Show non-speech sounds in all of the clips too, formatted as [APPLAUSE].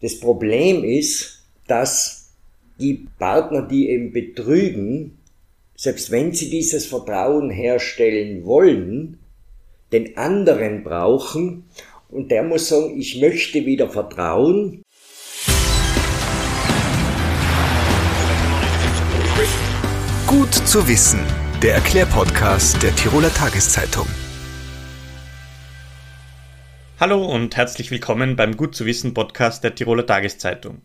Das Problem ist, dass die Partner, die eben betrügen, selbst wenn sie dieses Vertrauen herstellen wollen, den anderen brauchen und der muss sagen, ich möchte wieder vertrauen. Gut zu wissen, der Erklärpodcast der Tiroler Tageszeitung. Hallo und herzlich willkommen beim Gut zu wissen Podcast der Tiroler Tageszeitung.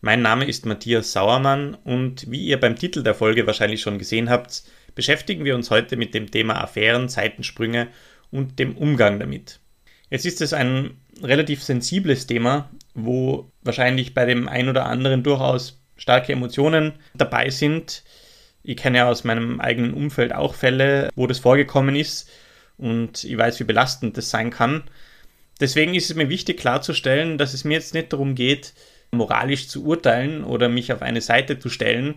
Mein Name ist Matthias Sauermann und wie ihr beim Titel der Folge wahrscheinlich schon gesehen habt, beschäftigen wir uns heute mit dem Thema Affären, Seitensprünge und dem Umgang damit. Jetzt ist es ein relativ sensibles Thema, wo wahrscheinlich bei dem ein oder anderen durchaus starke Emotionen dabei sind. Ich kenne ja aus meinem eigenen Umfeld auch Fälle, wo das vorgekommen ist und ich weiß, wie belastend das sein kann. Deswegen ist es mir wichtig klarzustellen, dass es mir jetzt nicht darum geht, moralisch zu urteilen oder mich auf eine Seite zu stellen.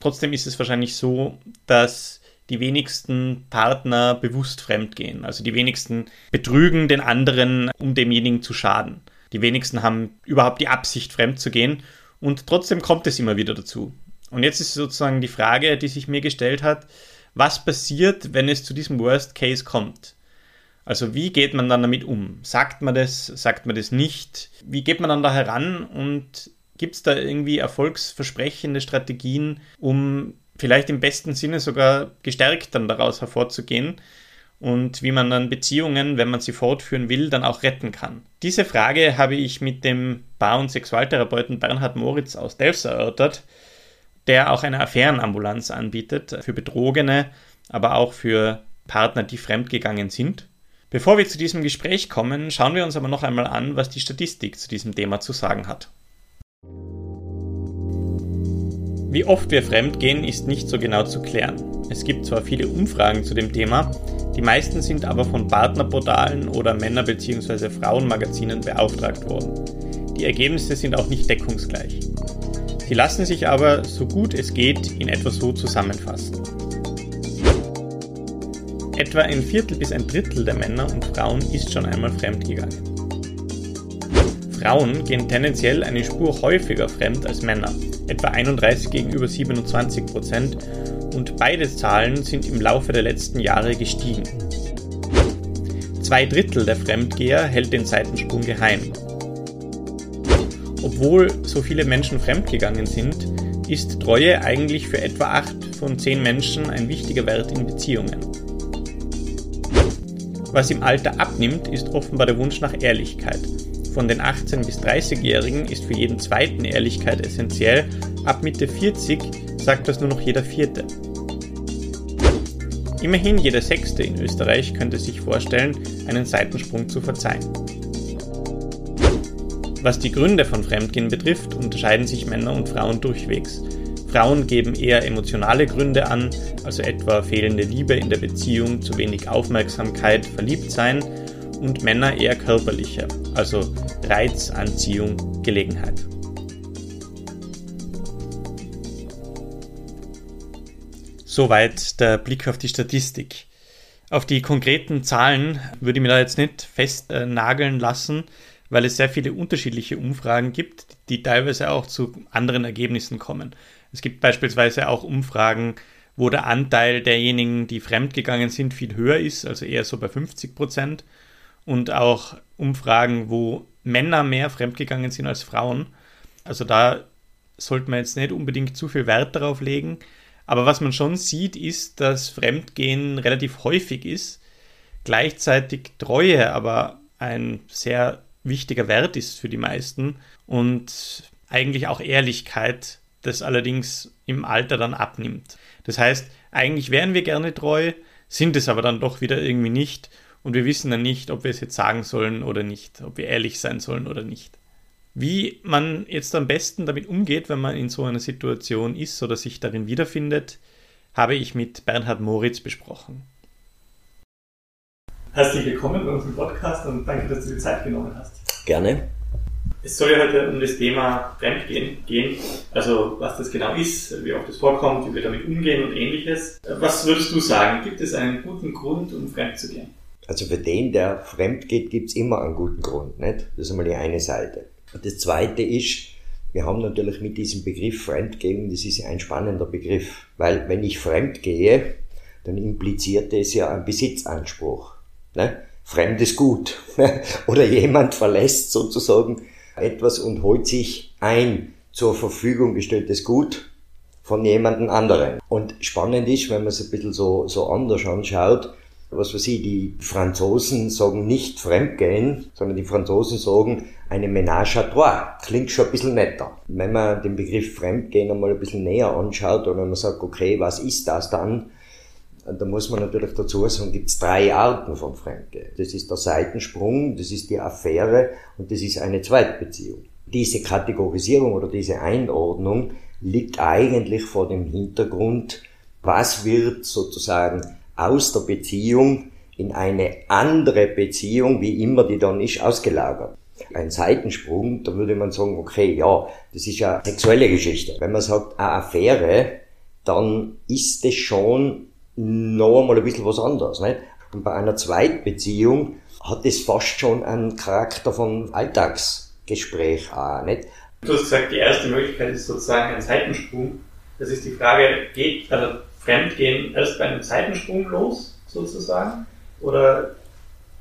Trotzdem ist es wahrscheinlich so, dass die wenigsten Partner bewusst fremdgehen. Also die wenigsten betrügen den anderen, um demjenigen zu schaden. Die wenigsten haben überhaupt die Absicht, fremd zu gehen. Und trotzdem kommt es immer wieder dazu. Und jetzt ist sozusagen die Frage, die sich mir gestellt hat, was passiert, wenn es zu diesem Worst Case kommt? Also wie geht man dann damit um? Sagt man das, sagt man das nicht? Wie geht man dann da heran und gibt es da irgendwie erfolgsversprechende Strategien, um vielleicht im besten Sinne sogar gestärkt dann daraus hervorzugehen und wie man dann Beziehungen, wenn man sie fortführen will, dann auch retten kann? Diese Frage habe ich mit dem Bar- und Sexualtherapeuten Bernhard Moritz aus Delfs erörtert, der auch eine Affärenambulanz anbietet für Betrogene, aber auch für Partner, die fremdgegangen sind. Bevor wir zu diesem Gespräch kommen, schauen wir uns aber noch einmal an, was die Statistik zu diesem Thema zu sagen hat. Wie oft wir fremdgehen, ist nicht so genau zu klären. Es gibt zwar viele Umfragen zu dem Thema, die meisten sind aber von Partnerportalen oder Männer- bzw. Frauenmagazinen beauftragt worden. Die Ergebnisse sind auch nicht deckungsgleich. Sie lassen sich aber, so gut es geht, in etwa so zusammenfassen. Etwa ein Viertel bis ein Drittel der Männer und Frauen ist schon einmal fremdgegangen. Frauen gehen tendenziell eine Spur häufiger fremd als Männer, etwa 31 gegenüber 27 Prozent, und beide Zahlen sind im Laufe der letzten Jahre gestiegen. Zwei Drittel der Fremdgeher hält den Seitensprung geheim. Obwohl so viele Menschen fremdgegangen sind, ist Treue eigentlich für etwa 8 von 10 Menschen ein wichtiger Wert in Beziehungen. Was im Alter abnimmt, ist offenbar der Wunsch nach Ehrlichkeit. Von den 18- bis 30-Jährigen ist für jeden zweiten Ehrlichkeit essentiell, ab Mitte 40 sagt das nur noch jeder vierte. Immerhin jeder Sechste in Österreich könnte sich vorstellen, einen Seitensprung zu verzeihen. Was die Gründe von Fremdgehen betrifft, unterscheiden sich Männer und Frauen durchwegs. Frauen geben eher emotionale Gründe an, also etwa fehlende Liebe in der Beziehung, zu wenig Aufmerksamkeit, verliebt sein und Männer eher körperliche, also Reiz, Anziehung, Gelegenheit. Soweit der Blick auf die Statistik. Auf die konkreten Zahlen würde ich mir da jetzt nicht festnageln lassen, weil es sehr viele unterschiedliche Umfragen gibt, die teilweise auch zu anderen Ergebnissen kommen. Es gibt beispielsweise auch Umfragen, wo der Anteil derjenigen, die fremdgegangen sind, viel höher ist, also eher so bei 50 Prozent. Und auch Umfragen, wo Männer mehr fremdgegangen sind als Frauen. Also da sollte man jetzt nicht unbedingt zu viel Wert darauf legen. Aber was man schon sieht, ist, dass Fremdgehen relativ häufig ist. Gleichzeitig Treue aber ein sehr wichtiger Wert ist für die meisten und eigentlich auch Ehrlichkeit das allerdings im Alter dann abnimmt. Das heißt, eigentlich wären wir gerne treu, sind es aber dann doch wieder irgendwie nicht und wir wissen dann nicht, ob wir es jetzt sagen sollen oder nicht, ob wir ehrlich sein sollen oder nicht. Wie man jetzt am besten damit umgeht, wenn man in so einer Situation ist oder sich darin wiederfindet, habe ich mit Bernhard Moritz besprochen. Herzlich willkommen bei unserem Podcast und danke, dass du dir Zeit genommen hast. Gerne. Es soll ja heute um das Thema Fremdgehen gehen, also was das genau ist, wie oft es vorkommt, wie wir damit umgehen und ähnliches. Was würdest du sagen? Gibt es einen guten Grund, um fremd zu gehen? Also für den, der fremd geht, gibt es immer einen guten Grund, nicht? Das ist einmal die eine Seite. Das zweite ist, wir haben natürlich mit diesem Begriff Fremdgehen, das ist ein spannender Begriff, weil wenn ich fremd gehe, dann impliziert es ja einen Besitzanspruch. Ne? Fremdes Gut. [LAUGHS] Oder jemand verlässt sozusagen etwas und holt sich ein zur Verfügung gestelltes Gut von jemandem anderen. Und spannend ist, wenn man es ein bisschen so, so anders anschaut, was weiß ich, die Franzosen sagen nicht fremdgehen, sondern die Franzosen sagen eine Ménage à trois. Klingt schon ein bisschen netter. Wenn man den Begriff Fremdgehen einmal ein bisschen näher anschaut oder wenn man sagt, okay, was ist das dann? Da muss man natürlich dazu sagen, gibt es drei Arten von Fremdgehen. Das ist der Seitensprung, das ist die Affäre und das ist eine Zweitbeziehung. Diese Kategorisierung oder diese Einordnung liegt eigentlich vor dem Hintergrund, was wird sozusagen aus der Beziehung in eine andere Beziehung, wie immer die dann ist, ausgelagert. Ein Seitensprung, da würde man sagen, okay, ja, das ist ja sexuelle Geschichte. Wenn man sagt, eine Affäre, dann ist es schon noch einmal ein bisschen was anderes. Nicht? Und bei einer Zweitbeziehung hat es fast schon einen Charakter von Alltagsgespräch auch, nicht? Du hast gesagt, die erste Möglichkeit ist sozusagen ein Seitensprung. Das ist die Frage, geht also Fremdgehen erst bei einem Seitensprung los, sozusagen? Oder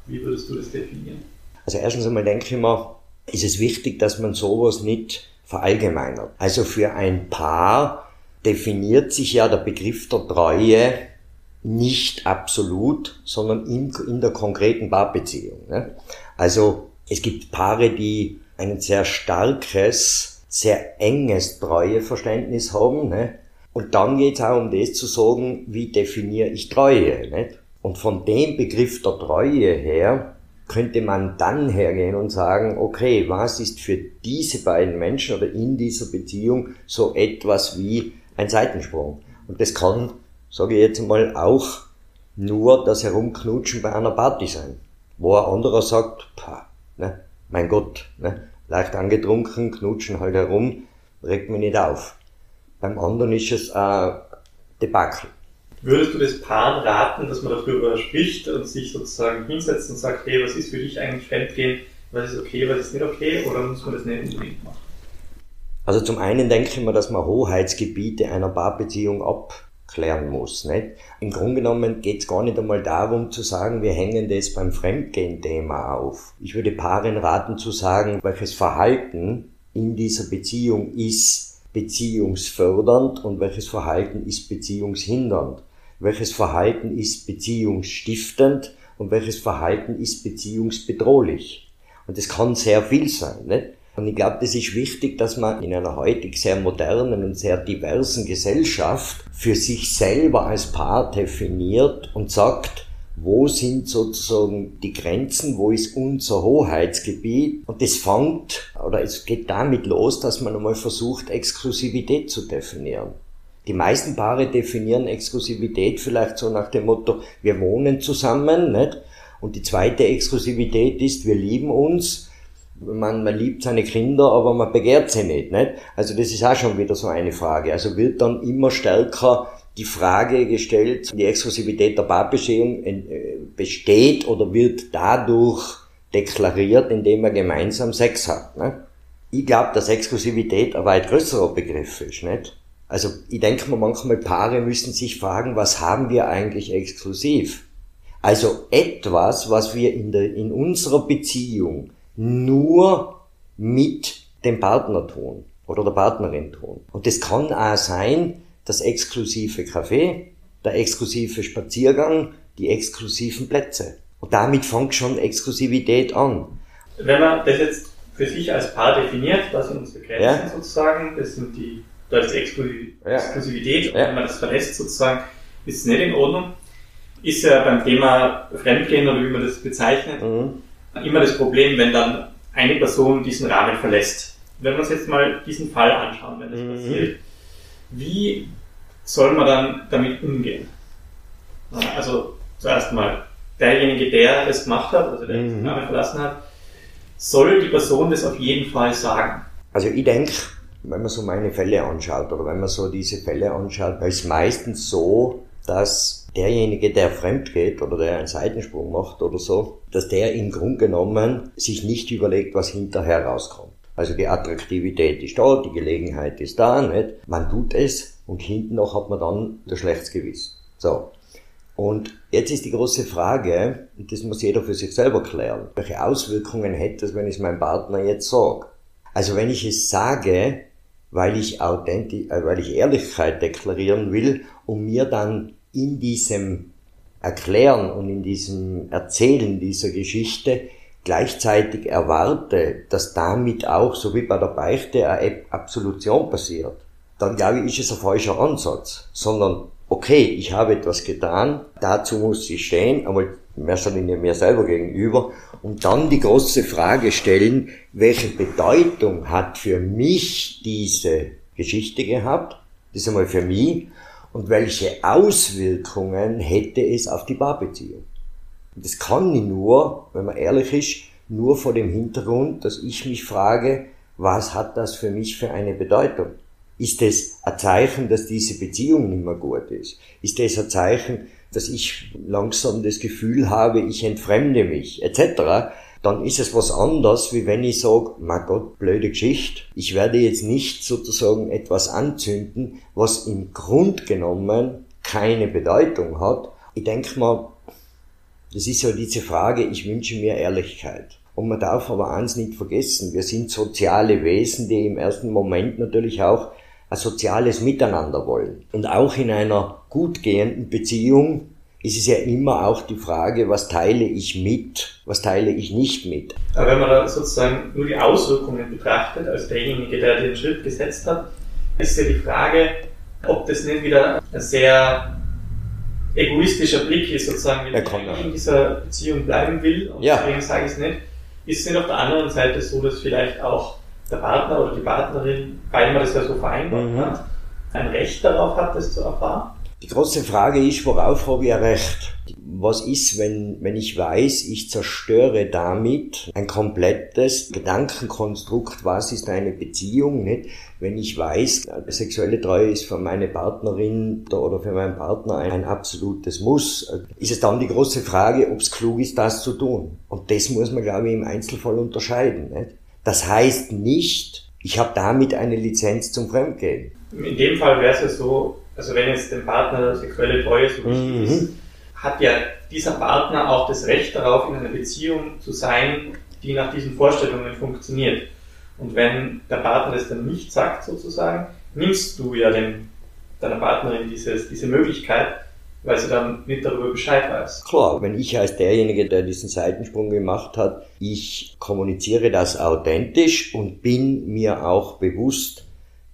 wie würdest du das definieren? Also erstens einmal denke ich mir, ist es wichtig, dass man sowas nicht verallgemeinert. Also für ein Paar definiert sich ja der Begriff der Treue nicht absolut, sondern in, in der konkreten Paarbeziehung. Ne? Also es gibt Paare, die ein sehr starkes, sehr enges Treueverständnis haben. Ne? Und dann geht es auch um das zu sagen, wie definiere ich Treue. Nicht? Und von dem Begriff der Treue her könnte man dann hergehen und sagen, okay, was ist für diese beiden Menschen oder in dieser Beziehung so etwas wie ein Seitensprung? Und das kann, sage ich jetzt mal, auch nur das Herumknutschen bei einer Party sein, wo ein anderer sagt, pah, ne, mein Gott, ne, leicht angetrunken, knutschen halt herum, regt mich nicht auf. Beim anderen ist es ein Debakel. Würdest du das Paar raten, dass man darüber spricht und sich sozusagen hinsetzt und sagt, hey, was ist für dich eigentlich Fremdgehen, was ist okay, was ist nicht okay, oder muss man das nicht unbedingt machen? Also zum einen denke ich mir, dass man Hoheitsgebiete einer Paarbeziehung abklären muss. Nicht? Im Grunde genommen geht es gar nicht einmal darum zu sagen, wir hängen das beim Fremdgehen-Thema auf. Ich würde Paaren raten zu sagen, welches Verhalten in dieser Beziehung ist beziehungsfördernd und welches Verhalten ist beziehungshindernd welches Verhalten ist beziehungsstiftend und welches Verhalten ist beziehungsbedrohlich. Und das kann sehr viel sein. Nicht? Und ich glaube, das ist wichtig, dass man in einer heutig sehr modernen und sehr diversen Gesellschaft für sich selber als Paar definiert und sagt, wo sind sozusagen die Grenzen, wo ist unser Hoheitsgebiet. Und das fängt, oder es geht damit los, dass man einmal versucht, Exklusivität zu definieren. Die meisten Paare definieren Exklusivität vielleicht so nach dem Motto, wir wohnen zusammen, nicht? Und die zweite Exklusivität ist, wir lieben uns. Man, man liebt seine Kinder, aber man begehrt sie nicht, nicht? Also das ist auch schon wieder so eine Frage. Also wird dann immer stärker die Frage gestellt, die Exklusivität der Paarbestehung äh, besteht oder wird dadurch deklariert, indem man gemeinsam Sex hat. Nicht? Ich glaube, dass Exklusivität ein weit größerer Begriff ist, nicht? Also ich denke mir manchmal, Paare müssen sich fragen, was haben wir eigentlich exklusiv? Also etwas, was wir in, der, in unserer Beziehung nur mit dem Partner tun oder der Partnerin tun. Und das kann auch sein, das exklusive Café, der exklusive Spaziergang, die exklusiven Plätze. Und damit fängt schon Exklusivität an. Wenn man das jetzt für sich als Paar definiert, was sind unsere Grenzen ja. sozusagen, das sind die da ist Exklusivität, ja. wenn man das verlässt sozusagen, ist es nicht in Ordnung. Ist ja beim Thema Fremdgehen oder wie man das bezeichnet, mhm. Immer das Problem, wenn dann eine Person diesen Rahmen verlässt. Wenn wir uns jetzt mal diesen Fall anschauen, wenn das mhm. passiert, wie soll man dann damit umgehen? Also zuerst mal, derjenige, der es gemacht hat, also der mhm. den Rahmen verlassen hat, soll die Person das auf jeden Fall sagen. Also ich denke, wenn man so meine Fälle anschaut oder wenn man so diese Fälle anschaut, ist es meistens so, dass derjenige, der fremd geht oder der einen Seitensprung macht oder so, dass der im Grunde genommen sich nicht überlegt, was hinterher rauskommt. Also die Attraktivität ist da, die Gelegenheit ist da, nicht? Man tut es und hinten noch hat man dann das schlechtes Gewissen. So. Und jetzt ist die große Frage, und das muss jeder für sich selber klären, welche Auswirkungen hätte es, wenn ich es meinem Partner jetzt sage? Also wenn ich es sage, weil ich authentisch, äh, weil ich Ehrlichkeit deklarieren will, um mir dann in diesem Erklären und in diesem Erzählen dieser Geschichte gleichzeitig erwarte, dass damit auch, so wie bei der Beichte, eine Absolution passiert, dann glaube ich, ist es ein falscher Ansatz, sondern okay, ich habe etwas getan, dazu muss ich stehen, aber in erster Linie mir selber gegenüber und dann die große Frage stellen, welche Bedeutung hat für mich diese Geschichte gehabt, das ist einmal für mich, und welche Auswirkungen hätte es auf die Paarbeziehung. Das kann ich nur, wenn man ehrlich ist, nur vor dem Hintergrund, dass ich mich frage, was hat das für mich für eine Bedeutung? Ist es ein Zeichen, dass diese Beziehung nicht mehr gut ist? Ist es ein Zeichen, dass ich langsam das Gefühl habe, ich entfremde mich, etc., dann ist es was anderes, wie wenn ich sage, mein Gott, blöde Geschichte, ich werde jetzt nicht sozusagen etwas anzünden, was im Grund genommen keine Bedeutung hat. Ich denke mal, das ist so diese Frage, ich wünsche mir Ehrlichkeit. Und man darf aber eins nicht vergessen, wir sind soziale Wesen, die im ersten Moment natürlich auch ein soziales Miteinander wollen. Und auch in einer gut gehenden Beziehung ist es ja immer auch die Frage, was teile ich mit, was teile ich nicht mit. Aber wenn man da sozusagen nur die Auswirkungen betrachtet, als derjenige, der den Schritt gesetzt hat, ist ja die Frage, ob das nicht wieder ein sehr egoistischer Blick ist, sozusagen, wenn ich in dieser Beziehung bleiben will, und ja. deswegen sage ich es nicht, ist es nicht auf der anderen Seite so, dass vielleicht auch der Partner oder die Partnerin, weil man das ja so vereinbart mhm. hat, ein Recht darauf hat, das zu erfahren? Die große Frage ist, worauf habe ich ein Recht? Was ist, wenn, wenn ich weiß, ich zerstöre damit ein komplettes Gedankenkonstrukt, was ist eine Beziehung, nicht? Wenn ich weiß, sexuelle Treue ist für meine Partnerin oder für meinen Partner ein, absolutes Muss, ist es dann die große Frage, ob es klug ist, das zu tun. Und das muss man, glaube ich, im Einzelfall unterscheiden, nicht? Das heißt nicht, ich habe damit eine Lizenz zum Fremdgehen. In dem Fall wäre es ja so, also wenn jetzt dem Partner sexuelle Treue so wichtig mhm. ist, hat ja dieser Partner auch das Recht darauf, in einer Beziehung zu sein, die nach diesen Vorstellungen funktioniert. Und wenn der Partner das dann nicht sagt, sozusagen, nimmst du ja dem, deiner Partnerin dieses, diese Möglichkeit, weil sie dann nicht darüber Bescheid weiß. Klar, wenn ich als derjenige, der diesen Seitensprung gemacht hat, ich kommuniziere das authentisch und bin mir auch bewusst,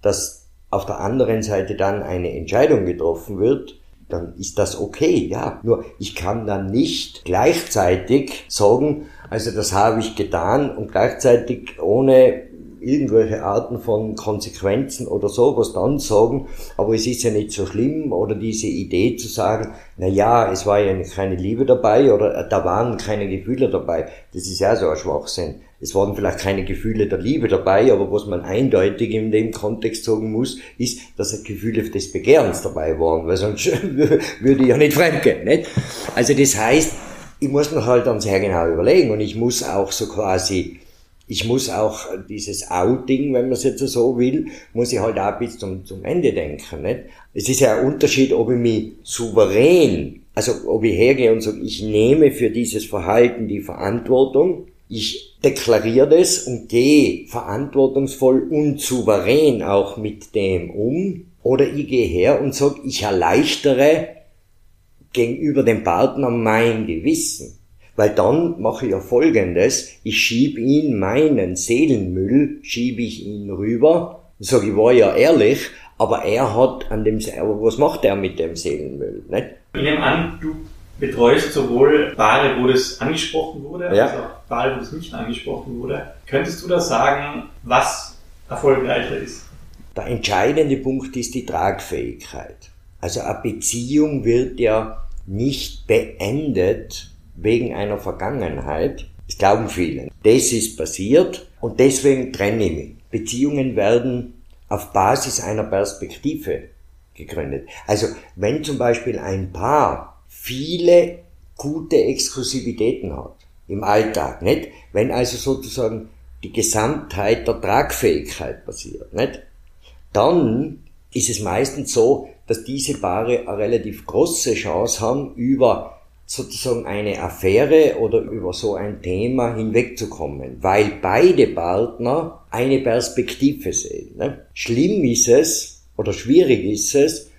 dass auf der anderen Seite dann eine Entscheidung getroffen wird, dann ist das okay, ja. Nur ich kann dann nicht gleichzeitig sagen, also das habe ich getan und gleichzeitig ohne irgendwelche Arten von Konsequenzen oder sowas dann sagen, aber es ist ja nicht so schlimm oder diese Idee zu sagen, na ja, es war ja keine Liebe dabei oder äh, da waren keine Gefühle dabei. Das ist ja so ein Schwachsinn. Es waren vielleicht keine Gefühle der Liebe dabei, aber was man eindeutig in dem Kontext sagen muss, ist, dass Gefühle des Begehrens dabei waren, weil sonst [LAUGHS] würde ich ja nicht fremdgehen, nicht? Also das heißt, ich muss mir halt dann sehr genau überlegen und ich muss auch so quasi ich muss auch dieses Outing, wenn man es jetzt so will, muss ich halt auch bis zum, zum Ende denken. Nicht? Es ist ja ein Unterschied, ob ich mich souverän, also ob ich hergehe und sage, ich nehme für dieses Verhalten die Verantwortung, ich deklariere das und gehe verantwortungsvoll und souverän auch mit dem um, oder ich gehe her und sage, ich erleichtere gegenüber dem Partner mein Gewissen. Weil dann mache ich ja folgendes, ich schieb ihn, meinen Seelenmüll, schiebe ich ihn rüber, und sage, ich war ja ehrlich, aber er hat an dem, aber was macht er mit dem Seelenmüll, nicht? Ich nehme an, du betreust sowohl Paare, wo das angesprochen wurde, ja. als auch Paare, wo das nicht angesprochen wurde. Könntest du da sagen, was erfolgreicher ist? Der entscheidende Punkt ist die Tragfähigkeit. Also eine Beziehung wird ja nicht beendet, wegen einer Vergangenheit. Das glauben viele. Das ist passiert und deswegen trenne ich mich. Beziehungen werden auf Basis einer Perspektive gegründet. Also wenn zum Beispiel ein Paar viele gute Exklusivitäten hat im Alltag, nicht? Wenn also sozusagen die Gesamtheit der Tragfähigkeit passiert, nicht? Dann ist es meistens so, dass diese Paare eine relativ große Chance haben, über sozusagen eine Affäre oder über so ein Thema hinwegzukommen, weil beide Partner eine Perspektive sehen. Ne? Schlimm ist es oder schwierig ist es,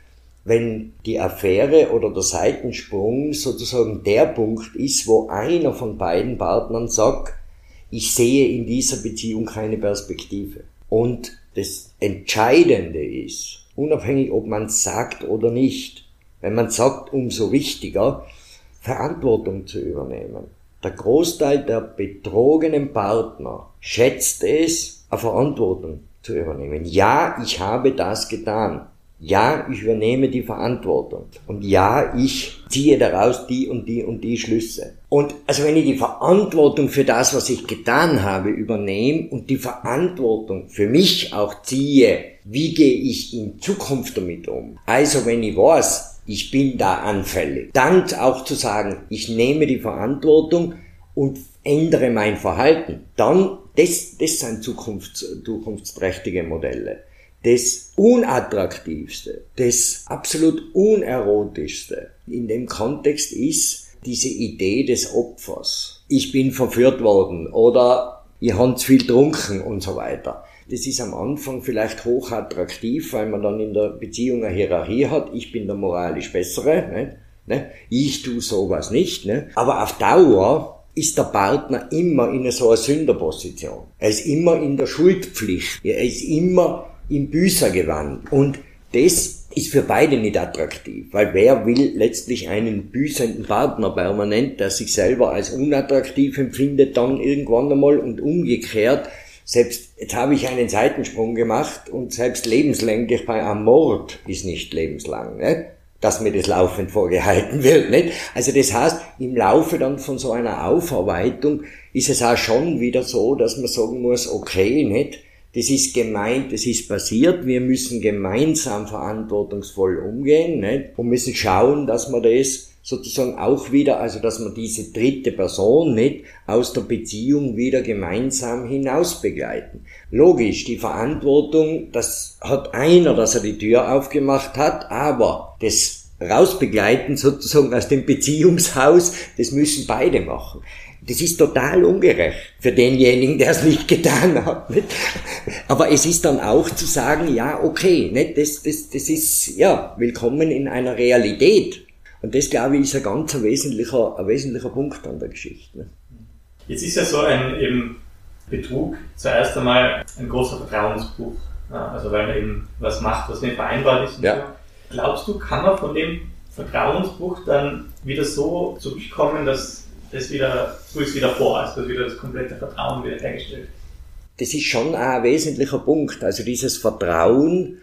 wenn die Affäre oder der Seitensprung sozusagen der Punkt ist, wo einer von beiden Partnern sagt, ich sehe in dieser Beziehung keine Perspektive. Und das Entscheidende ist, unabhängig ob man es sagt oder nicht, wenn man sagt, umso wichtiger, Verantwortung zu übernehmen. Der Großteil der betrogenen Partner schätzt es, eine Verantwortung zu übernehmen. Ja, ich habe das getan. Ja, ich übernehme die Verantwortung. Und ja, ich ziehe daraus die und die und die Schlüsse. Und also wenn ich die Verantwortung für das, was ich getan habe, übernehme und die Verantwortung für mich auch ziehe, wie gehe ich in Zukunft damit um? Also wenn ich weiß, ich bin da anfällig. Dann auch zu sagen, ich nehme die Verantwortung und ändere mein Verhalten. Dann, das, das sind zukunfts, zukunftsträchtige Modelle. Das unattraktivste, das absolut unerotischste in dem Kontext ist diese Idee des Opfers. Ich bin verführt worden oder ich habe zu viel getrunken und so weiter. Das ist am Anfang vielleicht hochattraktiv, weil man dann in der Beziehung eine Hierarchie hat. Ich bin der moralisch Bessere. Ne? Ne? Ich tu sowas nicht. Ne? Aber auf Dauer ist der Partner immer in so einer Sünderposition. Er ist immer in der Schuldpflicht. Er ist immer im Büßergewand. Und das ist für beide nicht attraktiv, weil wer will letztlich einen büßenden Partner permanent, der sich selber als unattraktiv empfindet, dann irgendwann einmal und umgekehrt selbst, jetzt habe ich einen Seitensprung gemacht und selbst lebenslänglich bei einem Mord ist nicht lebenslang, nicht? dass mir das laufend vorgehalten wird. Nicht? Also das heißt, im Laufe dann von so einer Aufarbeitung ist es auch schon wieder so, dass man sagen muss, okay, nicht? das ist gemeint, das ist passiert, wir müssen gemeinsam verantwortungsvoll umgehen nicht? und müssen schauen, dass wir das sozusagen auch wieder, also dass man diese dritte Person nicht aus der Beziehung wieder gemeinsam hinaus begleiten. Logisch, die Verantwortung, das hat einer, dass er die Tür aufgemacht hat, aber das Rausbegleiten sozusagen aus dem Beziehungshaus, das müssen beide machen. Das ist total ungerecht für denjenigen, der es nicht [LAUGHS] getan hat. Nicht? Aber es ist dann auch zu sagen, ja, okay, nicht? Das, das, das ist, ja, willkommen in einer Realität. Und das, glaube ich, ist ein ganz wesentlicher, ein wesentlicher Punkt an der Geschichte. Ne? Jetzt ist ja so ein eben Betrug zuerst einmal ein großer Vertrauensbruch. Ja, also weil man eben was macht, was nicht vereinbart ist. ja. So. Glaubst du, kann man von dem Vertrauensbruch dann wieder so zurückkommen, dass das wieder so ist wie davor, also dass wieder das komplette Vertrauen wieder hergestellt Das ist schon ein wesentlicher Punkt. Also dieses Vertrauen,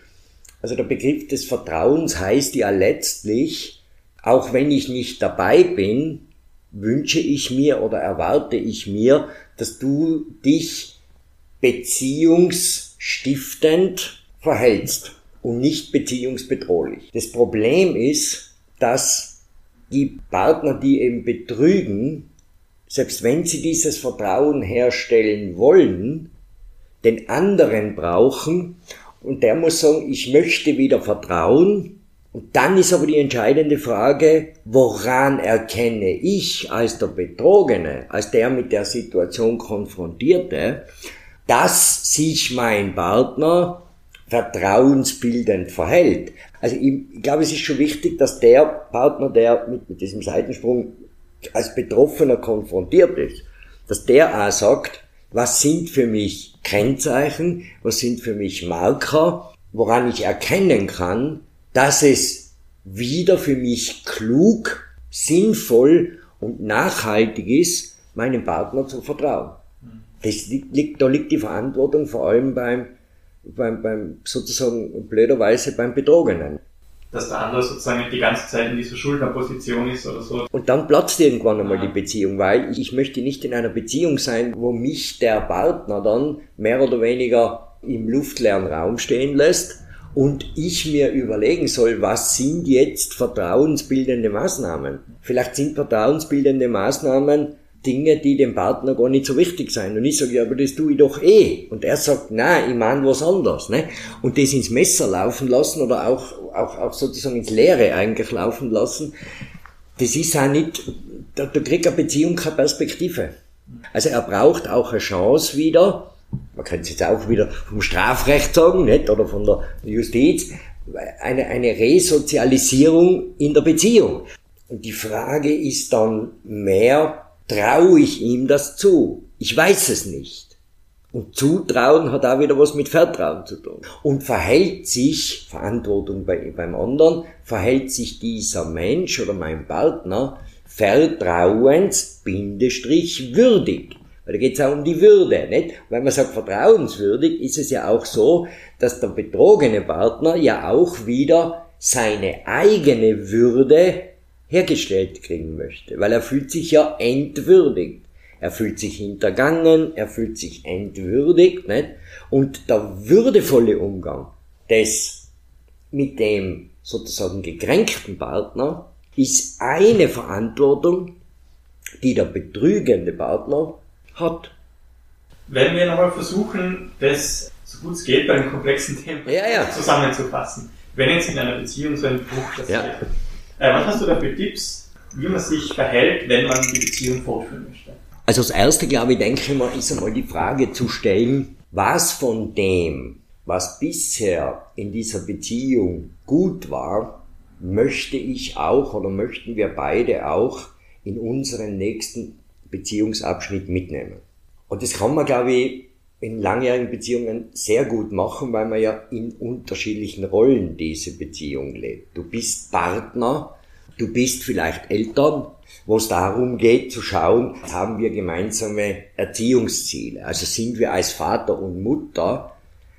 also der Begriff des Vertrauens heißt ja letztlich, auch wenn ich nicht dabei bin, wünsche ich mir oder erwarte ich mir, dass du dich beziehungsstiftend verhältst und nicht beziehungsbedrohlich. Das Problem ist, dass die Partner, die eben betrügen, selbst wenn sie dieses Vertrauen herstellen wollen, den anderen brauchen und der muss sagen, ich möchte wieder vertrauen, und dann ist aber die entscheidende Frage, woran erkenne ich als der Betrogene, als der mit der Situation konfrontierte, dass sich mein Partner vertrauensbildend verhält. Also ich, glaube, es ist schon wichtig, dass der Partner, der mit, mit diesem Seitensprung als Betroffener konfrontiert ist, dass der auch sagt, was sind für mich Kennzeichen, was sind für mich Marker, woran ich erkennen kann, dass es wieder für mich klug, sinnvoll und nachhaltig ist, meinem Partner zu vertrauen. Das liegt, da liegt die Verantwortung vor allem beim, beim, beim sozusagen blöderweise beim Betrogenen. Dass der andere sozusagen die ganze Zeit in dieser Schuldnerposition ist oder so. Und dann platzt irgendwann einmal ja. die Beziehung, weil ich möchte nicht in einer Beziehung sein, wo mich der Partner dann mehr oder weniger im luftleeren Raum stehen lässt und ich mir überlegen soll, was sind jetzt vertrauensbildende Maßnahmen? Vielleicht sind vertrauensbildende Maßnahmen, Dinge, die dem Partner gar nicht so wichtig sind. Und ich sage, ja, aber das tue ich doch eh. Und er sagt, nein, ich meine was anderes. Ne? Und das ins Messer laufen lassen oder auch, auch, auch sozusagen ins Leere eigentlich laufen lassen, das ist auch nicht, da, da kriegt eine Beziehung keine Perspektive. Also er braucht auch eine Chance wieder, man kann es jetzt auch wieder vom Strafrecht sagen, nicht? oder von der Justiz, eine, eine Resozialisierung in der Beziehung. Und die Frage ist dann mehr, traue ich ihm das zu? Ich weiß es nicht. Und Zutrauen hat auch wieder was mit Vertrauen zu tun. Und verhält sich, Verantwortung bei, beim anderen, verhält sich dieser Mensch oder mein Partner vertrauens, Bindestrich, würdig. Weil da geht es auch um die Würde, nicht? Wenn man sagt vertrauenswürdig, ist es ja auch so, dass der betrogene Partner ja auch wieder seine eigene Würde hergestellt kriegen möchte, weil er fühlt sich ja entwürdigt. Er fühlt sich hintergangen, er fühlt sich entwürdigt, nicht? Und der würdevolle Umgang des mit dem sozusagen gekränkten Partner ist eine Verantwortung, die der betrügende Partner hat. Wenn wir nochmal versuchen, das so gut es geht bei einem komplexen Thema ja, ja. zusammenzufassen. Wenn jetzt in einer Beziehung so ein Bruch passiert, ja. Äh, was hast du da für Tipps, wie man sich verhält, wenn man die Beziehung fortführen möchte? Also das erste, glaube ich, denke ich mal, ist einmal die Frage zu stellen, was von dem, was bisher in dieser Beziehung gut war, möchte ich auch oder möchten wir beide auch in unseren nächsten Beziehungsabschnitt mitnehmen. Und das kann man, glaube ich, in langjährigen Beziehungen sehr gut machen, weil man ja in unterschiedlichen Rollen diese Beziehung lebt. Du bist Partner, du bist vielleicht Eltern, wo es darum geht zu schauen, haben wir gemeinsame Erziehungsziele. Also sind wir als Vater und Mutter,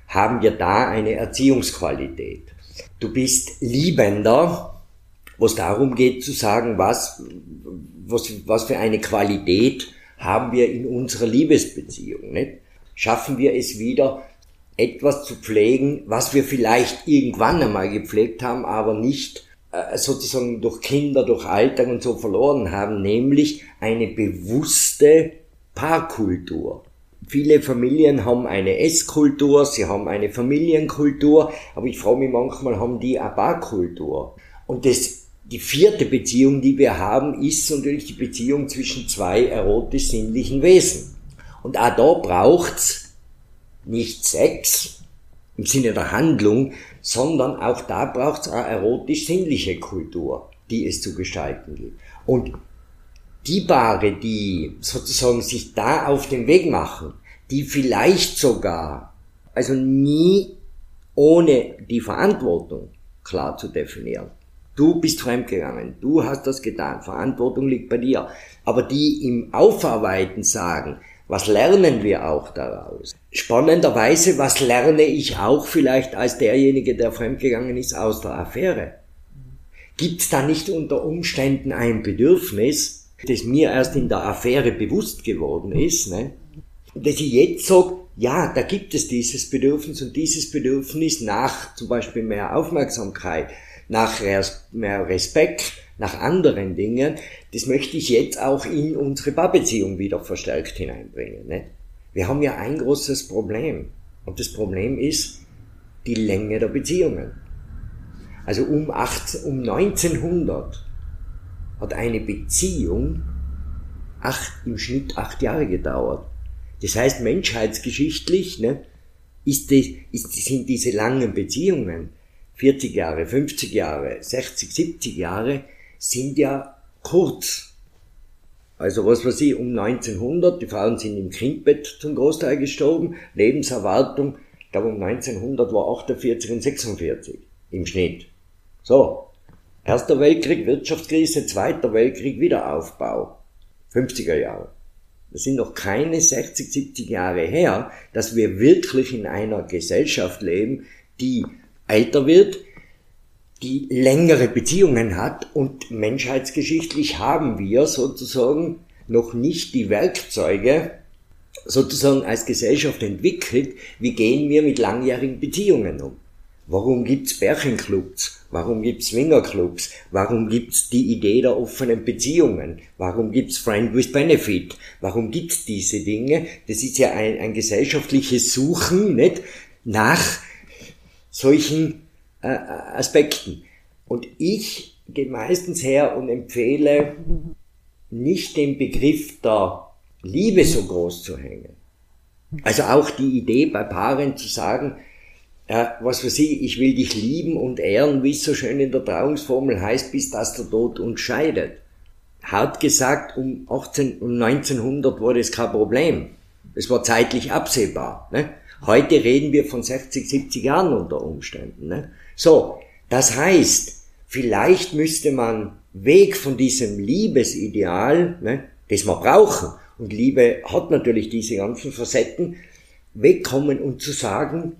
haben wir da eine Erziehungsqualität. Du bist Liebender, wo es darum geht zu sagen, was, was, was für eine Qualität haben wir in unserer Liebesbeziehung. Nicht? schaffen wir es wieder, etwas zu pflegen, was wir vielleicht irgendwann einmal gepflegt haben, aber nicht äh, sozusagen durch Kinder, durch Alltag und so verloren haben, nämlich eine bewusste Paarkultur. Viele Familien haben eine Esskultur, sie haben eine Familienkultur, aber ich frage mich manchmal, haben die eine Paarkultur? Und das, die vierte Beziehung, die wir haben, ist natürlich die Beziehung zwischen zwei erotisch-sinnlichen Wesen. Und auch da braucht's nicht Sex im Sinne der Handlung, sondern auch da braucht's eine erotisch-sinnliche Kultur, die es zu gestalten gilt. Und die Paare, die sozusagen sich da auf den Weg machen, die vielleicht sogar, also nie ohne die Verantwortung klar zu definieren. Du bist fremdgegangen, du hast das getan, Verantwortung liegt bei dir. Aber die im Aufarbeiten sagen, was lernen wir auch daraus? Spannenderweise, was lerne ich auch vielleicht als derjenige, der fremdgegangen ist, aus der Affäre? Gibt es da nicht unter Umständen ein Bedürfnis, das mir erst in der Affäre bewusst geworden ist, ne? dass ich jetzt sage, ja, da gibt es dieses Bedürfnis und dieses Bedürfnis nach zum Beispiel mehr Aufmerksamkeit, nach mehr Respekt, nach anderen Dingen, das möchte ich jetzt auch in unsere Paarbeziehung wieder verstärkt hineinbringen. Ne? Wir haben ja ein großes Problem. Und das Problem ist die Länge der Beziehungen. Also um, acht, um 1900 hat eine Beziehung acht, im Schnitt acht Jahre gedauert. Das heißt, menschheitsgeschichtlich ne, ist die, ist, sind diese langen Beziehungen, 40 Jahre, 50 Jahre, 60, 70 Jahre, sind ja kurz. Also was weiß ich, um 1900, die Frauen sind im Kindbett zum Großteil gestorben, Lebenserwartung, ich glaube um 1900 war 48 und 46 im Schnitt. So, Erster Weltkrieg, Wirtschaftskrise, Zweiter Weltkrieg, Wiederaufbau. 50er Jahre. Das sind noch keine 60, 70 Jahre her, dass wir wirklich in einer Gesellschaft leben, die älter wird, die längere Beziehungen hat und menschheitsgeschichtlich haben wir sozusagen noch nicht die Werkzeuge sozusagen als Gesellschaft entwickelt, wie gehen wir mit langjährigen Beziehungen um. Warum gibt's Bärchenclubs? Warum gibt's Swingerclubs? Warum gibt's die Idee der offenen Beziehungen? Warum gibt's Friend with Benefit? Warum gibt's diese Dinge? Das ist ja ein, ein gesellschaftliches Suchen, nicht? Nach solchen äh, Aspekten. Und ich gehe meistens her und empfehle, nicht den Begriff der Liebe so groß zu hängen. Also auch die Idee bei Paaren zu sagen, äh, was weiß ich, ich will dich lieben und ehren, wie es so schön in der Trauungsformel heißt, bis dass der Tod uns scheidet. Hart gesagt, um 18, um 1900 war das kein Problem. Es war zeitlich absehbar. Ne? Heute reden wir von 60, 70 Jahren unter Umständen. Ne? So, das heißt, vielleicht müsste man weg von diesem Liebesideal, ne, das wir brauchen, und Liebe hat natürlich diese ganzen Facetten, wegkommen und zu sagen,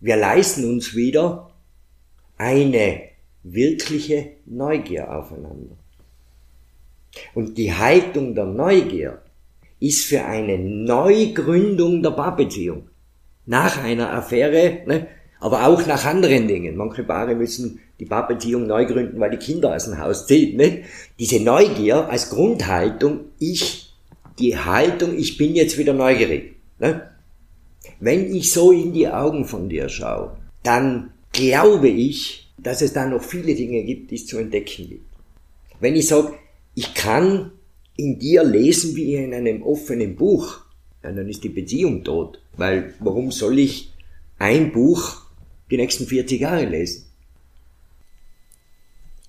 wir leisten uns wieder eine wirkliche Neugier aufeinander. Und die Haltung der Neugier ist für eine Neugründung der Paarbeziehung. Nach einer Affäre, ne, aber auch nach anderen Dingen. Manche Paare müssen die Paarbeziehung neu gründen, weil die Kinder aus dem Haus ziehen. Ne? Diese Neugier als Grundhaltung, ich, die Haltung, ich bin jetzt wieder neugierig. Ne? Wenn ich so in die Augen von dir schaue, dann glaube ich, dass es da noch viele Dinge gibt, die es zu entdecken gibt. Wenn ich sage, ich kann in dir lesen wie in einem offenen Buch, ja, dann ist die Beziehung tot. Weil warum soll ich ein Buch die nächsten 40 Jahre lesen?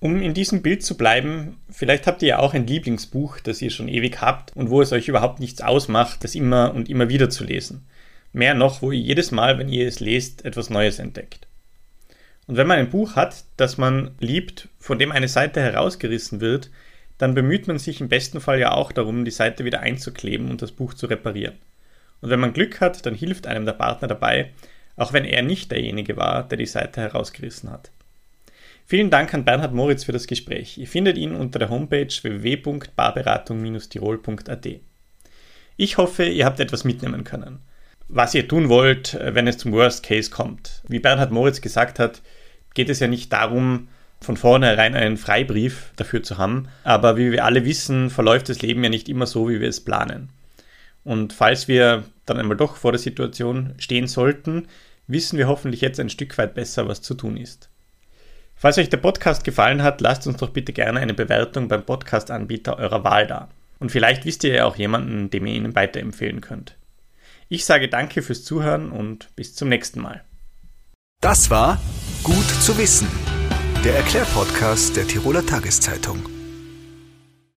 Um in diesem Bild zu bleiben, vielleicht habt ihr ja auch ein Lieblingsbuch, das ihr schon ewig habt und wo es euch überhaupt nichts ausmacht, das immer und immer wieder zu lesen. Mehr noch, wo ihr jedes Mal, wenn ihr es lest, etwas Neues entdeckt. Und wenn man ein Buch hat, das man liebt, von dem eine Seite herausgerissen wird, dann bemüht man sich im besten Fall ja auch darum, die Seite wieder einzukleben und das Buch zu reparieren. Und wenn man Glück hat, dann hilft einem der Partner dabei, auch wenn er nicht derjenige war, der die Seite herausgerissen hat. Vielen Dank an Bernhard Moritz für das Gespräch. Ihr findet ihn unter der Homepage www.barberatung-tirol.at. Ich hoffe, ihr habt etwas mitnehmen können was ihr tun wollt, äh, wenn es zum Worst Case kommt. Wie Bernhard Moritz gesagt hat, geht es ja nicht darum, von vornherein einen Freibrief dafür zu haben, aber wie wir alle wissen, verläuft das Leben ja nicht immer so, wie wir es planen. Und falls wir dann einmal doch vor der Situation stehen sollten, wissen wir hoffentlich jetzt ein Stück weit besser, was zu tun ist. Falls euch der Podcast gefallen hat, lasst uns doch bitte gerne eine Bewertung beim Podcast-Anbieter eurer Wahl da. Und vielleicht wisst ihr ja auch jemanden, dem ihr ihnen weiterempfehlen könnt. Ich sage danke fürs Zuhören und bis zum nächsten Mal. Das war Gut zu wissen, der Erklärpodcast der Tiroler Tageszeitung.